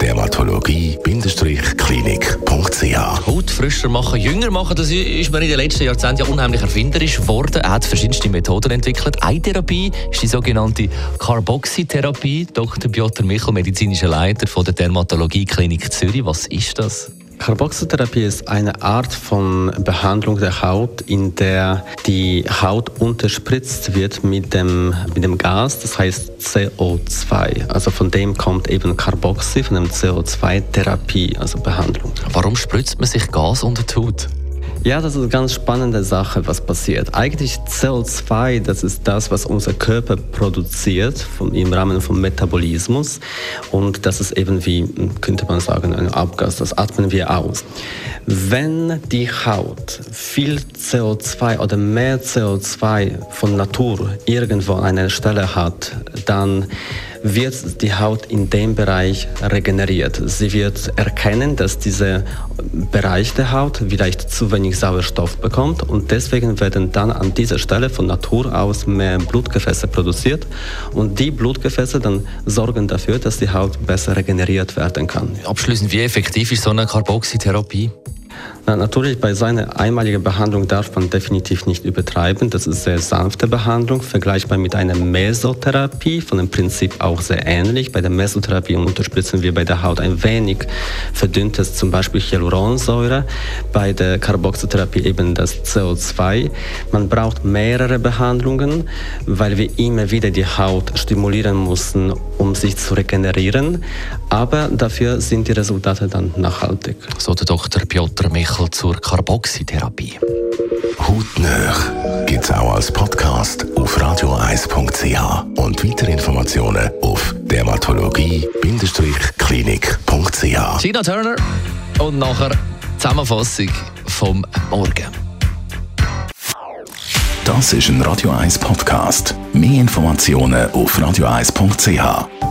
Dermatologie-klinik.ch Haut frischer machen, jünger machen, das ist mir in den letzten Jahrzehnten ja unheimlich erfinderisch geworden. Er hat verschiedenste Methoden entwickelt. Eine Therapie ist die sogenannte Carboxytherapie. Dr. Piotr Michel, medizinischer Leiter von der Dermatologie Klinik Zürich. Was ist das? Carboxytherapie ist eine Art von Behandlung der Haut, in der die Haut unterspritzt wird mit dem, mit dem Gas, das heißt CO2. Also von dem kommt eben Carboxy, von dem CO2-Therapie, also Behandlung. Warum spritzt man sich Gas unter die Haut? Ja, das ist eine ganz spannende Sache, was passiert. Eigentlich CO2, das ist das, was unser Körper produziert von, im Rahmen vom Metabolismus. Und das ist eben wie, könnte man sagen, ein Abgas, das atmen wir aus. Wenn die Haut viel CO2 oder mehr CO2 von Natur irgendwo an einer Stelle hat, dann wird die Haut in dem Bereich regeneriert. Sie wird erkennen, dass dieser Bereich der Haut vielleicht zu wenig Sauerstoff bekommt und deswegen werden dann an dieser Stelle von Natur aus mehr Blutgefäße produziert und die Blutgefäße dann sorgen dafür, dass die Haut besser regeneriert werden kann. Abschließend, wie effektiv ist so eine Carboxytherapie? Na, natürlich, bei so einer einmaligen Behandlung darf man definitiv nicht übertreiben. Das ist sehr sanfte Behandlung, vergleichbar mit einer Mesotherapie, von dem Prinzip auch sehr ähnlich. Bei der Mesotherapie unterspritzen wir bei der Haut ein wenig verdünntes, zum Beispiel Hyaluronsäure, bei der Carboxytherapie eben das CO2. Man braucht mehrere Behandlungen, weil wir immer wieder die Haut stimulieren müssen, um sich zu regenerieren. Aber dafür sind die Resultate dann nachhaltig. So der Dr. Piotr Michel zur Carboxytherapie. Hautnöch gibt es auch als Podcast auf radio1.ch und weitere Informationen auf dermatologie-klinik.ch. Tina Turner und nachher Zusammenfassung vom Morgen. Das ist ein Radio 1 Podcast. Mehr Informationen auf radio1.ch.